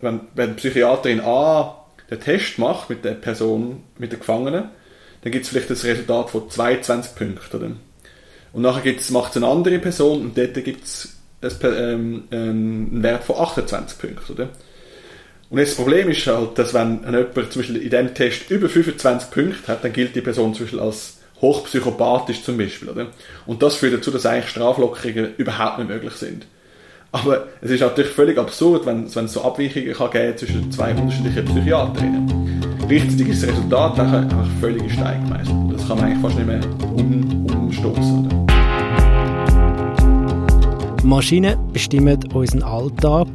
wenn, wenn die Psychiaterin A den Test macht mit der Person, mit der Gefangenen, dann gibt es vielleicht das Resultat von 22 Punkten. Oder? Und nachher gibt's, macht es eine andere Person und dort gibt es ähm, einen Wert von 28 Punkten. Oder? Und jetzt das Problem ist halt, dass wenn jemand zum Beispiel in diesem Test über 25 Punkte hat, dann gilt die Person zum Beispiel als hochpsychopathisch zum Beispiel. Oder? Und das führt dazu, dass eigentlich Straflockerungen überhaupt nicht möglich sind. Aber es ist natürlich völlig absurd, wenn, wenn es so Abweichungen kann geben zwischen zwei unterschiedlichen Psychiaterinnen. Gleichzeitig ist das Resultat einfach völlig in Stein gemeißelt. Das kann man eigentlich fast nicht mehr um, umstoßen. Maschinen bestimmen unseren Alltag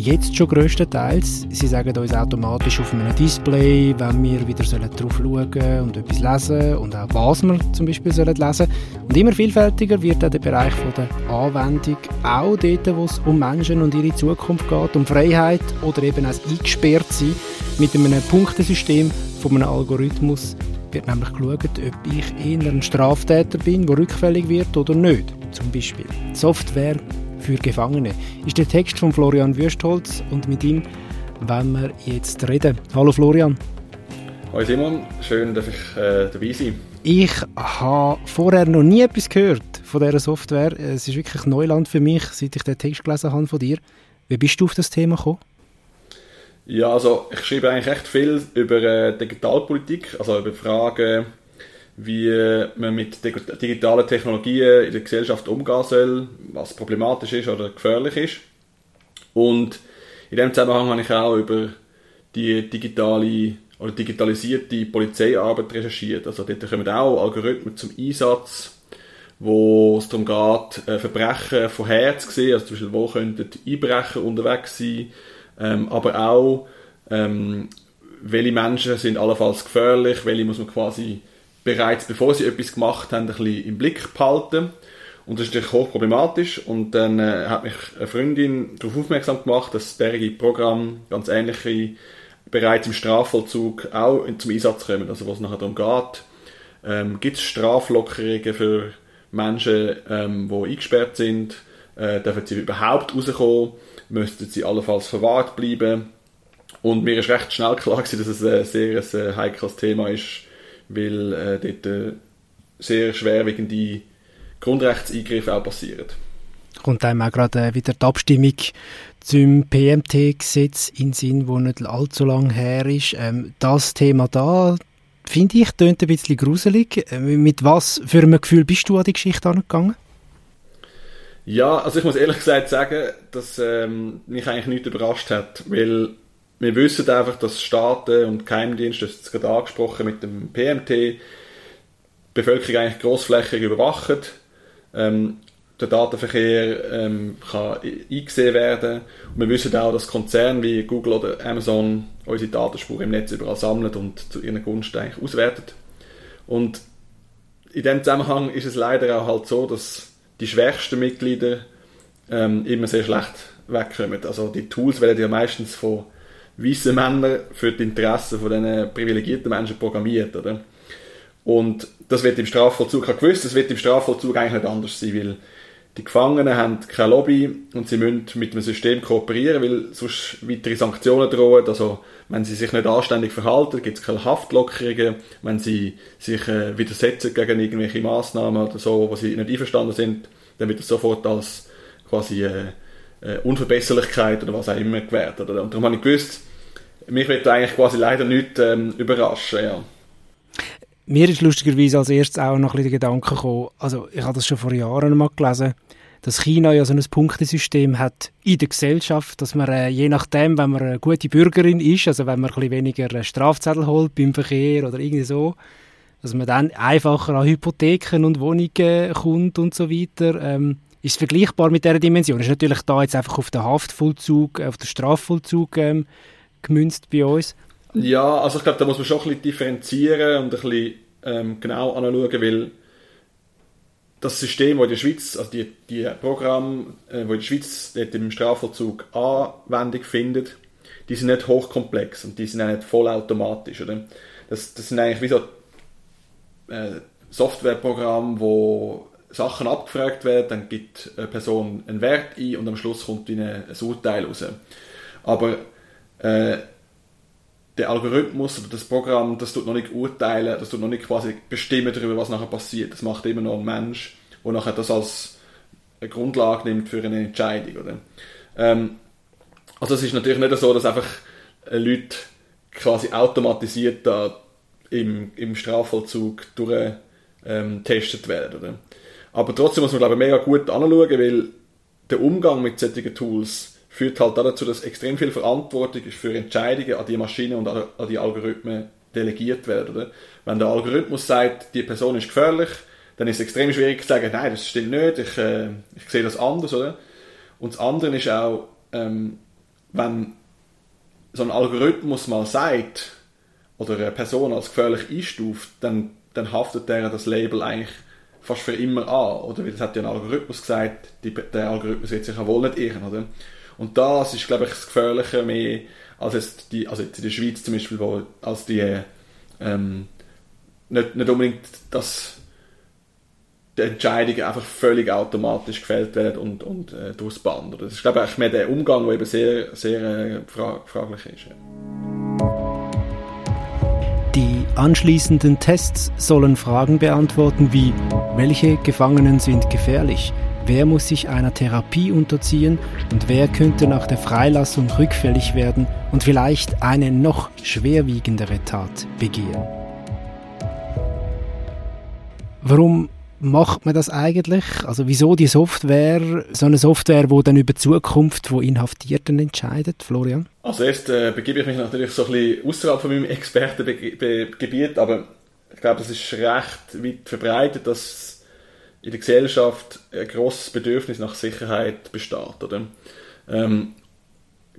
jetzt schon größtenteils. Sie sagen uns automatisch auf einem Display, wenn wir wieder drauf schauen und etwas lesen und auch was wir zum Beispiel sollen lesen Und immer vielfältiger wird auch der Bereich der Anwendung, auch dort, wo es um Menschen und ihre Zukunft geht, um Freiheit oder eben als eingesperrt sein. Mit einem Punktesystem von einem Algorithmus wird nämlich geschaut, ob ich eher ein Straftäter bin, der rückfällig wird oder nicht. Zum Beispiel Software für Gefangene. Ist der Text von Florian Würstholz und mit ihm wollen wir jetzt reden. Hallo Florian. Hallo Simon, schön, dass ich äh, dabei sein Ich habe vorher noch nie etwas gehört von dieser Software. Es ist wirklich Neuland für mich, seit ich den Text gelesen habe von dir. Wie bist du auf das Thema gekommen? Ja, also ich schreibe eigentlich recht viel über äh, Digitalpolitik, also über Fragen wie man mit digitalen Technologien in der Gesellschaft umgehen soll, was problematisch ist oder gefährlich ist. Und in dem Zusammenhang habe ich auch über die digitale oder digitalisierte Polizeiarbeit recherchiert. Also dort kommen auch Algorithmen zum Einsatz, wo es darum geht, äh, Verbrechen vorher zu sehen, also zum Beispiel, wo könnten Einbrecher unterwegs sein, ähm, aber auch, ähm, welche Menschen sind allenfalls gefährlich, welche muss man quasi bereits bevor sie etwas gemacht haben, ein bisschen im Blick behalten. Und das ist natürlich hochproblematisch. Und dann äh, hat mich eine Freundin darauf aufmerksam gemacht, dass derige Programm ganz ähnliche bereits im Strafvollzug auch zum Einsatz kommen. Also wo es nachher darum geht, ähm, gibt es Straflockerungen für Menschen, ähm, die eingesperrt sind, äh, dürfen sie überhaupt rauskommen, müssten sie allenfalls verwahrt bleiben. Und mir ist recht schnell klar gewesen, dass es ein sehr ein äh, heikles Thema ist, weil äh, dort äh, sehr schwerwiegende Grundrechtseingriffe auch passieren. Kommt einem auch gerade äh, wieder die Abstimmung zum PMT-Gesetz in Sinn, wo nicht allzu lang her ist. Ähm, das Thema da, finde ich, tönt ein bisschen gruselig. Äh, mit was für einem Gefühl bist du an die Geschichte angegangen? Ja, also ich muss ehrlich gesagt sagen, dass ähm, mich eigentlich nicht überrascht hat, weil wir wissen einfach, dass Staaten und Geheimdienste, das ist gerade angesprochen mit dem PMT, die Bevölkerung eigentlich grossflächig überwachen. Ähm, der Datenverkehr ähm, kann eingesehen werden. Und wir wissen auch, dass Konzerne wie Google oder Amazon unsere Datenspuren im Netz überall sammeln und zu ihren Gunsten eigentlich auswerten. Und in dem Zusammenhang ist es leider auch halt so, dass die schwächsten Mitglieder ähm, immer sehr schlecht wegkommen. Also die Tools werden ja meistens von weiße Männer für die Interessen von diesen privilegierten Menschen programmiert, oder? Und das wird im Strafvollzug, ich gewusst, das wird im Strafvollzug eigentlich nicht anders sein, weil die Gefangenen haben keine Lobby und sie müssen mit dem System kooperieren, weil sonst weitere Sanktionen drohen. Also, wenn sie sich nicht anständig verhalten, gibt es keine Haftlockerungen. Wenn sie sich äh, widersetzen gegen irgendwelche Massnahmen oder so, wo sie nicht einverstanden sind, dann wird das sofort als quasi äh, äh, Unverbesserlichkeit oder was auch immer. Oder? Und darum habe ich gewusst, mich wird eigentlich quasi leider nicht ähm, überraschen, ja. Mir ist lustigerweise als erstes auch noch ein bisschen der Gedanke gekommen, also ich habe das schon vor Jahren mal gelesen, dass China ja so ein Punktesystem hat in der Gesellschaft, dass man äh, je nachdem, wenn man eine gute Bürgerin ist, also wenn man ein bisschen weniger Strafzettel holt beim Verkehr oder irgendwie so, dass man dann einfacher an Hypotheken und Wohnungen kommt und so weiter. Ähm, ist vergleichbar mit dieser Dimension? Ist natürlich da jetzt einfach auf den Haftvollzug, auf den Strafvollzug ähm, gemünzt bei uns? Ja, also ich glaube, da muss man schon ein bisschen differenzieren und ein bisschen ähm, genau anschauen, weil das System, das in der Schweiz, also die, die Programme, äh, wo in der Schweiz dort im Strafvollzug Anwendung findet, die sind nicht hochkomplex und die sind auch nicht vollautomatisch. Oder? Das, das sind eigentlich wie so äh, Softwareprogramme, wo Sachen abgefragt werden, dann gibt eine Person einen Wert ein und am Schluss kommt ein Urteil raus. Aber äh, der Algorithmus oder das Programm, das tut noch nicht urteilen, das tut noch nicht quasi bestimmen darüber, was nachher passiert. Das macht immer noch ein Mensch, der nachher das als eine Grundlage nimmt für eine Entscheidung. Oder? Ähm, also es ist natürlich nicht so, dass einfach Leute quasi automatisiert da im, im Strafvollzug durch ähm, werden. Oder? Aber trotzdem muss man glaube ich mega gut anschauen, weil der Umgang mit solchen Tools führt halt dazu, dass extrem viel Verantwortung für Entscheidungen an die Maschine und an die Algorithmen delegiert werden. Oder? Wenn der Algorithmus sagt, die Person ist gefährlich, dann ist es extrem schwierig zu sagen, nein, das stimmt nicht, ich, äh, ich sehe das anders. Oder? Und das andere ist auch, ähm, wenn so ein Algorithmus mal sagt oder eine Person als gefährlich einstuft, dann, dann haftet der das Label eigentlich fast für immer an. Oder weil es hat ja ein Algorithmus gesagt, die, der Algorithmus wird sich ja wohl nicht irren. Oder? Und das ist, glaube ich, das Gefährliche mehr als jetzt die, also jetzt in der Schweiz zum Beispiel, wo, als die ähm, nicht, nicht unbedingt, dass die Entscheidungen einfach völlig automatisch gefällt werden und, und äh, durchs Band. Das ist, glaube ich, mehr der Umgang, der eben sehr, sehr äh, frag fraglich ist. Ja. Die anschließenden Tests sollen Fragen beantworten wie, welche Gefangenen sind gefährlich? Wer muss sich einer Therapie unterziehen und wer könnte nach der Freilassung rückfällig werden und vielleicht eine noch schwerwiegendere Tat begehen? Warum macht man das eigentlich? Also wieso die Software, so eine Software, wo dann über die Zukunft von Inhaftierten entscheidet, Florian? Also erst äh, begebe ich mich natürlich so ein bisschen außerhalb von meinem Expertengebiet, aber ich glaube, es ist recht weit verbreitet, dass in der Gesellschaft ein grosses Bedürfnis nach Sicherheit besteht. Oder? Ähm,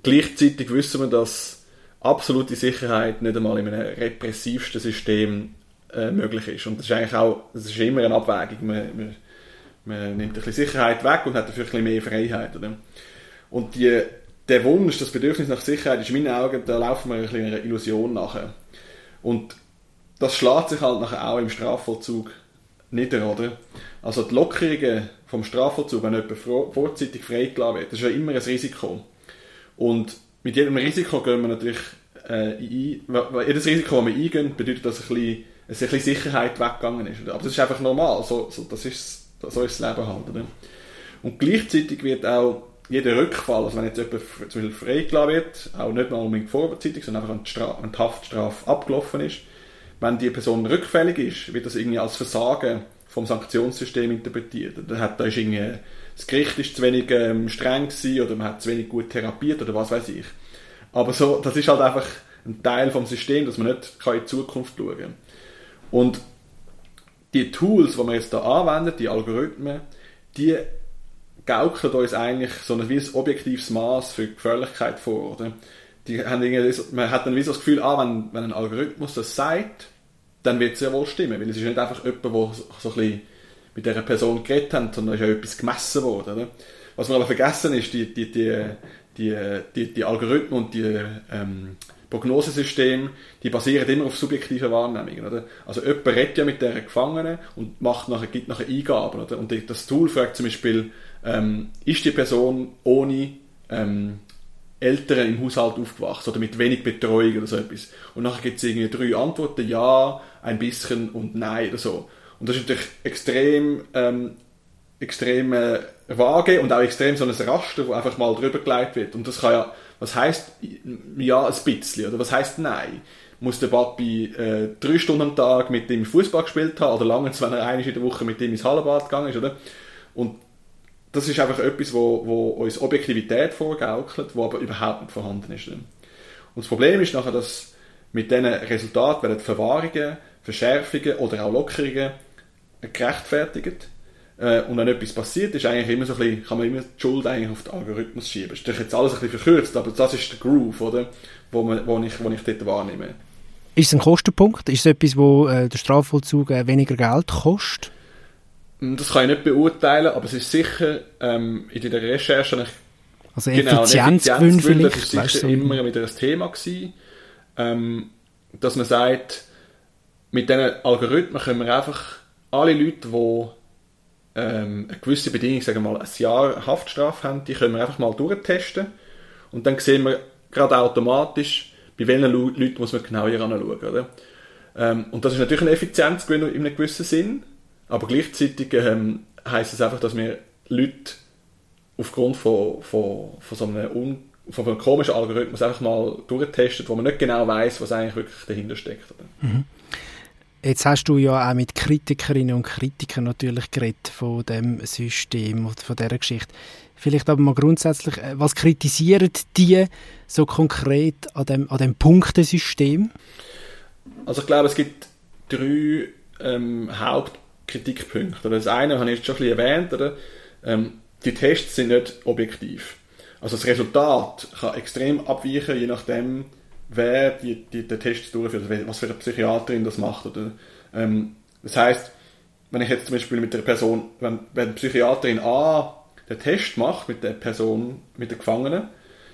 gleichzeitig wissen wir, dass absolute Sicherheit nicht einmal in einem repressivsten System äh, möglich ist. Und das ist eigentlich auch, das ist immer eine Abwägung. Man, man, man nimmt ein bisschen Sicherheit weg und hat dafür ein bisschen mehr Freiheit. Oder? Und die, der Wunsch, das Bedürfnis nach Sicherheit ist in meinen Augen, da laufen wir ein bisschen einer Illusion nachher. Und das schlägt sich halt nachher auch im Strafvollzug nieder, oder? Also die Lockerungen vom Strafvollzug, wenn jemand vorzeitig freigelassen wird, das ist ja immer ein Risiko. Und mit jedem Risiko gehen wir natürlich äh, ein. Jedes Risiko, das wir eingehen, bedeutet, dass ein bisschen es ein bisschen Sicherheit weggegangen ist. Aber das ist einfach normal, so, so, das ist, so ist das Leben halt. Oder? Und gleichzeitig wird auch jeder Rückfall, also wenn jetzt jemand zum Beispiel freigelassen wird, auch nicht mal unbedingt vorzeitig, sondern einfach wenn die, Haftstrafe abgelaufen ist, wenn die Person rückfällig ist, wird das irgendwie als Versagen vom Sanktionssystem interpretiert. Dann hat da ist irgendwie, das Gericht ist zu wenig ähm, streng gewesen oder man hat zu wenig gut therapiert oder was weiß ich. Aber so, das ist halt einfach ein Teil vom System, dass man nicht in die Zukunft schauen kann. Und die Tools, die wir jetzt da anwenden, die Algorithmen, die gaukeln uns eigentlich so ein, wie ein objektives Maß für Gefährlichkeit vor. Oder? Die haben man hat dann wie so das Gefühl, ah, wenn, wenn ein Algorithmus das sagt, dann wird es ja wohl stimmen, weil es ist nicht einfach jemand, der so, so ein bisschen mit dieser Person geredet hat, sondern es ist ja etwas gemessen worden. Oder? Was wir aber vergessen ist, die, die, die, die, die, die Algorithmen und die ähm, Prognosesysteme, die basieren immer auf subjektiven Wahrnehmungen. Oder? Also jemand redet ja mit der Gefangenen und macht nachher, gibt nachher Eingaben. Oder? Und das Tool fragt zum Beispiel, ähm, ist die Person ohne ähm, Eltern im Haushalt aufgewachsen oder mit wenig Betreuung oder so etwas. Und nachher gibt es irgendwie drei Antworten, ja, ein bisschen und nein oder so. Und das ist natürlich extrem, ähm, extrem äh, vage und auch extrem so ein Raster, wo einfach mal drüber gelegt wird. Und das kann ja was heißt ja ein bisschen oder was heißt nein? Muss der Papi äh, drei Stunden am Tag mit dem Fußball gespielt haben oder lange, wenn er einmal in der Woche mit dem ins Hallenbad gegangen ist, oder? Und das ist einfach etwas, wo, wo uns Objektivität vorgaukelt, wo aber überhaupt nicht vorhanden ist. Und das Problem ist nachher, dass mit diesen Resultaten werden Verwahrungen, Verschärfungen oder auch Lockerungen gerechtfertigt äh, und wenn etwas passiert, ist eigentlich immer so ein bisschen, kann man immer die Schuld eigentlich auf den Algorithmus schieben. Das ist jetzt alles ein bisschen verkürzt, aber das ist der Groove, oder? Wo, man, wo, ich, wo ich dort wahrnehme. Ist es ein Kostenpunkt? Ist es etwas, wo äh, der Strafvollzug äh, weniger Geld kostet? Hm, das kann ich nicht beurteilen, aber es ist sicher ähm, in der Recherche also Effizienzgewinn genau, vielleicht, das ist sicher immer wieder ein Thema gewesen, ähm, dass man sagt, mit diesen Algorithmen können wir einfach alle Leute, die ähm, eine gewisse Bedingung, sagen wir mal, ein Jahr Haftstrafe haben, die können wir einfach mal durchtesten. Und dann sehen wir, gerade automatisch, bei welchen Leuten muss man genau hier anschauen, oder? Ähm, und das ist natürlich ein Effizienzgewinn in einem gewissen Sinn, aber gleichzeitig ähm, heisst es einfach, dass wir Leute aufgrund von, von, von so einem, un, von einem komischen Algorithmus einfach mal durchtesten, wo man nicht genau weiß, was eigentlich wirklich dahinter steckt. Mhm. Jetzt hast du ja auch mit Kritikerinnen und Kritikern natürlich geredet von dem System und von dieser Geschichte. Vielleicht aber mal grundsätzlich, äh, was kritisieren die so konkret an dem, an dem Punktesystem? Also ich glaube, es gibt drei ähm, Hauptkritikpunkte. Das eine habe ich jetzt schon ein bisschen erwähnt. Oder? Ähm, die Tests sind nicht objektiv. Also das Resultat kann extrem abweichen, je nachdem, wer die, die, den Test durchführt, was für eine Psychiaterin das macht. Oder, ähm, das heißt, wenn ich jetzt zum Beispiel mit der Person, wenn, wenn die Psychiaterin A den Test macht mit der Person, mit der Gefangenen,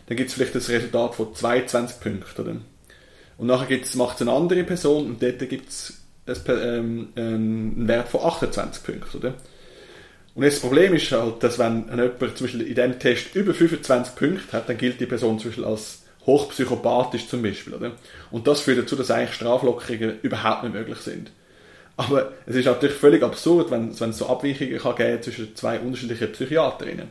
dann gibt es vielleicht das Resultat von 22 Punkten. Oder? Und nachher macht es eine andere Person und dort gibt es ähm, einen Wert von 28 Punkten. Oder? Und das Problem ist halt, dass wenn jemand zum Beispiel in diesem Test über 25 Punkte hat, dann gilt die Person zum Beispiel als hochpsychopathisch zum Beispiel. Oder? Und das führt dazu, dass eigentlich Straflockerungen überhaupt nicht möglich sind. Aber es ist natürlich völlig absurd, wenn, wenn es so Abweichungen kann geben zwischen zwei unterschiedlichen Psychiaterinnen.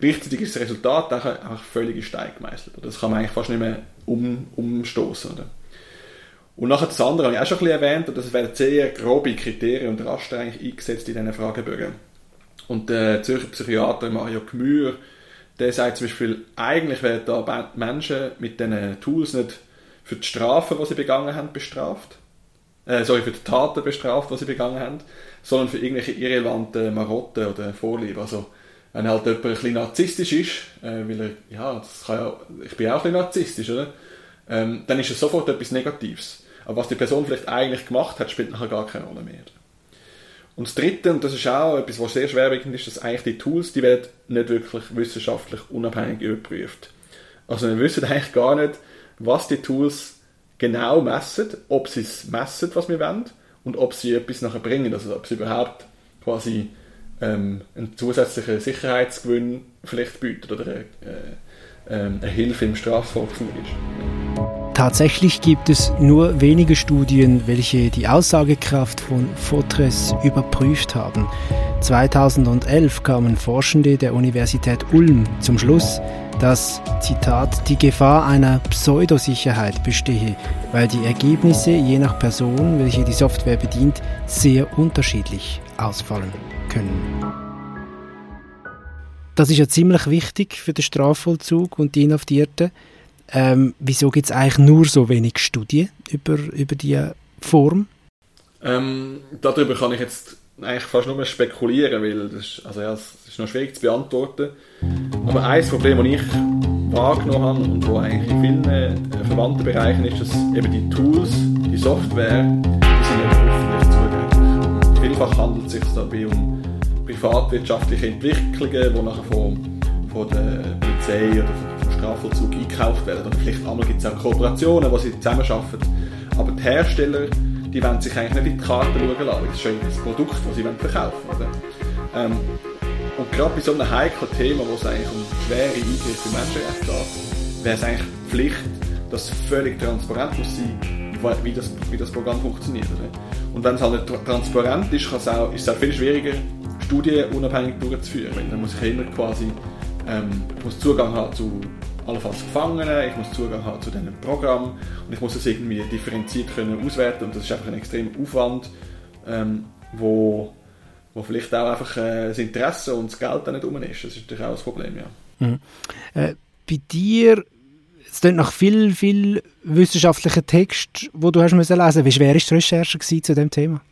Gleichzeitig ist das Resultat einfach völlig in Stein gemeißelt. Das kann man eigentlich fast nicht mehr um, umstoßen. Oder? Und nachher das andere habe ich auch schon ein bisschen erwähnt, und das werden sehr grobe Kriterien und Raster eigentlich eingesetzt in diesen Fragebögen. Und der Zürcher Psychiater Mario Gmür, der sagt zum Beispiel, eigentlich werden da Menschen mit diesen Tools nicht für die Strafen, die sie begangen haben, bestraft. Äh, sorry, für die Taten bestraft, die sie begangen haben, sondern für irgendwelche irrelevanten Marotten oder Vorlieben. Also, wenn halt jemand ein bisschen narzisstisch ist, äh, weil er, ja, das kann ja, ich bin auch ein bisschen narzisstisch, oder? Ähm, dann ist es sofort etwas Negatives. Aber was die Person vielleicht eigentlich gemacht hat, spielt nachher gar keine Rolle mehr. Und das Dritte, und das ist auch etwas, was sehr schwerwiegend ist, dass eigentlich die Tools, die werden nicht wirklich wissenschaftlich unabhängig überprüft. Also wir wissen eigentlich gar nicht, was die Tools genau messen, ob sie es messen, was wir wollen, und ob sie etwas nachher bringen, also ob sie überhaupt quasi ähm, einen zusätzlichen Sicherheitsgewinn vielleicht bieten oder eine, äh, äh, eine Hilfe im Strafvollzug ist. Tatsächlich gibt es nur wenige Studien, welche die Aussagekraft von Fotres überprüft haben. 2011 kamen Forschende der Universität Ulm zum Schluss, dass, Zitat, die Gefahr einer Pseudosicherheit bestehe, weil die Ergebnisse je nach Person, welche die Software bedient, sehr unterschiedlich ausfallen können. Das ist ja ziemlich wichtig für den Strafvollzug und die Inhaftierten. Ähm, wieso gibt es eigentlich nur so wenig Studien über, über diese Form? Ähm, darüber kann ich jetzt eigentlich fast nur spekulieren, weil das ist, also ja, das ist noch schwierig zu beantworten. Aber ein Problem, das ich wahrgenommen habe und wo eigentlich in vielen äh, verwandten Bereichen ist, dass eben die Tools, die Software, die sind nicht öffentlich zugänglich. Vielfach handelt es sich dabei um privatwirtschaftliche Entwicklungen, die nachher von, von der Polizei oder von Strafvollzug eingekauft werden. Oder vielleicht einmal gibt es auch Kooperationen, wo sie zusammenarbeiten. Aber die Hersteller, die wollen sich eigentlich nicht in die Karte schauen lassen. Das ist das Produkt, das sie verkaufen wollen. Ähm, und gerade bei so einem heiklen Thema, wo es eigentlich um schwere Eingriffe in Menschenrechte geht, wäre es eigentlich Pflicht, dass völlig transparent muss sein, wie das, wie das Programm funktioniert. Oder? Und wenn es halt nicht transparent ist, es auch, ist es auch viel schwieriger, Studien unabhängig durchzuführen. Weil dann muss ich immer quasi ähm, muss Zugang haben zu allenfalls Gefangenen, ich muss Zugang haben zu diesem Programm und ich muss es irgendwie differenziert können auswerten und das ist einfach ein extremer Aufwand, ähm, wo, wo vielleicht auch einfach äh, das Interesse und das Geld dann nicht um ist. Das ist natürlich auch das Problem, ja. Mhm. Äh, bei dir es klingt nach viel, viel wissenschaftlichen Text, wo du hast müssen lesen. Wie schwer war die Recherche zu dem Thema?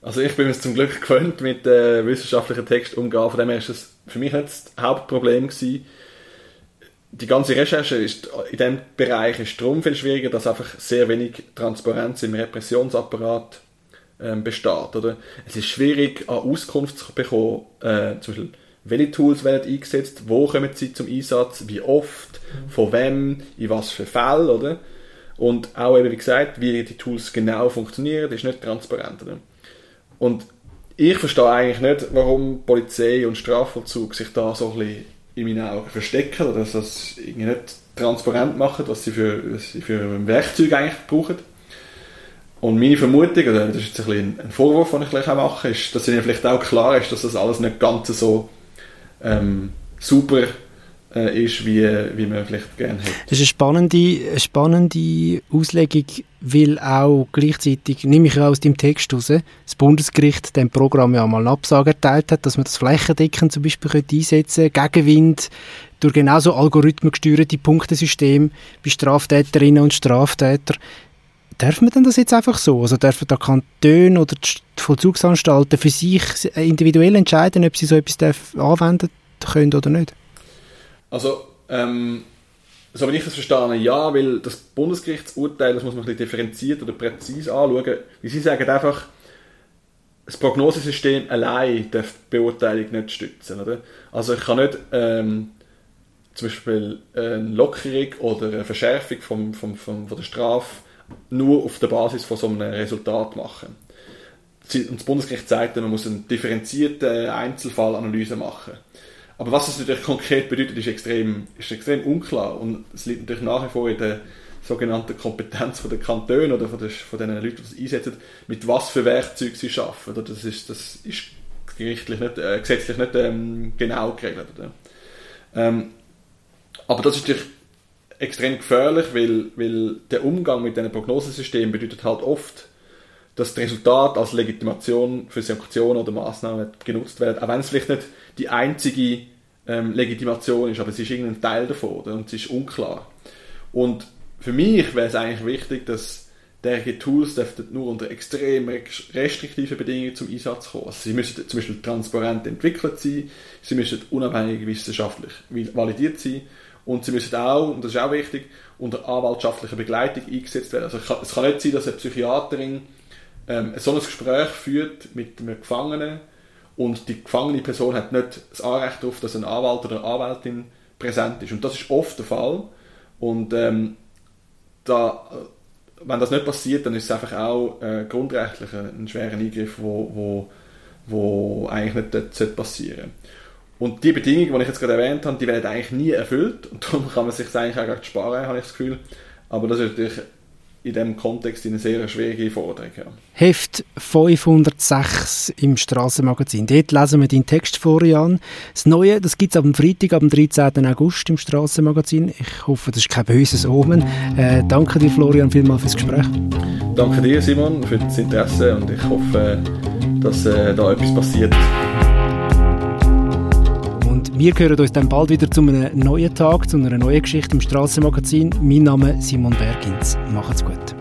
Also ich bin es zum Glück gewöhnt, mit äh, wissenschaftlichen Text umzugehen. Von dem her ist es für mich nicht das Hauptproblem gewesen. Die ganze Recherche ist in diesem Bereich ist darum viel schwieriger, dass einfach sehr wenig Transparenz im Repressionsapparat ähm, besteht. Oder? Es ist schwierig, an Auskunft zu bekommen, äh, zum Beispiel, welche Tools werden eingesetzt, wo kommen sie zum Einsatz, wie oft, von wem, in was für Fällen, oder? Und auch eben, wie gesagt, wie die Tools genau funktionieren, ist nicht transparent, oder? Und ich verstehe eigentlich nicht, warum Polizei und Strafvollzug sich da so ein bisschen in meinen Augen verstecken oder dass das nicht transparent machen, was sie für, was sie für ein Werkzeug eigentlich brauchen. Und meine Vermutung, oder das ist jetzt ein, ein Vorwurf, den ich gleich auch mache, ist, dass ihnen vielleicht auch klar ist, dass das alles nicht ganz so ähm, super äh, ist, wie, wie man vielleicht gerne hätte. Das ist eine spannende, eine spannende Auslegung, weil auch gleichzeitig, nehme ich aus dem Text raus, das Bundesgericht dem Programm ja mal eine Absage erteilt hat, dass man das flächendeckend zum Beispiel könnte einsetzen Gegenwind durch genauso algorithmengesteuerte Punktesystem bei Straftäterinnen und Straftätern. Darf man denn das jetzt einfach so? Also dürfen da Kantone oder die Vollzugsanstalten für sich individuell entscheiden, ob sie so etwas anwenden können oder nicht? Also, ähm, so wie ich das verstehe, ja, weil das Bundesgerichtsurteil, das muss man ein bisschen differenziert oder präzise anschauen, wie sie sagen einfach, das Prognosesystem allein darf die Beurteilung nicht stützen. Oder? Also ich kann nicht ähm, zum Beispiel eine Lockerung oder eine Verschärfung vom, vom, vom, von der Strafe nur auf der Basis von so einem Resultat machen. Und das Bundesgericht sagt, man muss eine differenzierte Einzelfallanalyse machen. Aber was das natürlich konkret bedeutet, ist extrem, ist extrem unklar. Und es liegt natürlich nach wie vor in der sogenannten Kompetenz der Kantone oder von, der, von den Leuten, die das einsetzen, mit was für Werkzeugen sie arbeiten. Das ist, das ist gerichtlich nicht, äh, gesetzlich nicht ähm, genau geregelt. Ähm, aber das ist natürlich extrem gefährlich, weil, weil der Umgang mit diesen Prognosesystemen bedeutet halt oft, dass das Resultat als Legitimation für Sanktionen oder Maßnahmen genutzt wird, auch wenn es vielleicht nicht die einzige ähm, Legitimation ist, aber es ist irgendein Teil davon oder? und es ist unklar. Und für mich wäre es eigentlich wichtig, dass derige Tools nur unter extrem restriktiven Bedingungen zum Einsatz kommen. Also sie müssen zum Beispiel transparent entwickelt sein, sie müssen unabhängig wissenschaftlich validiert sein und sie müssen auch, und das ist auch wichtig, unter anwaltschaftlicher Begleitung eingesetzt werden. Also es kann nicht sein, dass eine Psychiaterin ähm, so ein Gespräch führt mit einem Gefangenen und die gefangene Person hat nicht das Anrecht darauf, dass ein Anwalt oder eine Anwältin präsent ist. Und das ist oft der Fall. Und ähm, da, wenn das nicht passiert, dann ist es einfach auch äh, grundrechtlich ein schwerer Eingriff, wo, wo, wo eigentlich nicht dort passieren Und die Bedingungen, die ich jetzt gerade erwähnt habe, die werden eigentlich nie erfüllt. Und darum kann man sich eigentlich auch gerade sparen, habe ich das Gefühl. Aber das ist natürlich in diesem Kontext eine sehr schwierige Forderung. Ja. Heft 506 im Strassenmagazin. Dort lesen wir deinen Text vor, Jan. Das Neue, das gibt es am Freitag, am 13. August im Strassenmagazin. Ich hoffe, das ist kein böses Omen. Äh, danke dir, Florian, vielmals fürs Gespräch. Danke dir, Simon, für das Interesse und ich hoffe, dass äh, da etwas passiert. Wir hören uns dann bald wieder zu einem neuen Tag, zu einer neuen Geschichte im Strassenmagazin. Mein Name ist Simon Bergins. Macht's gut.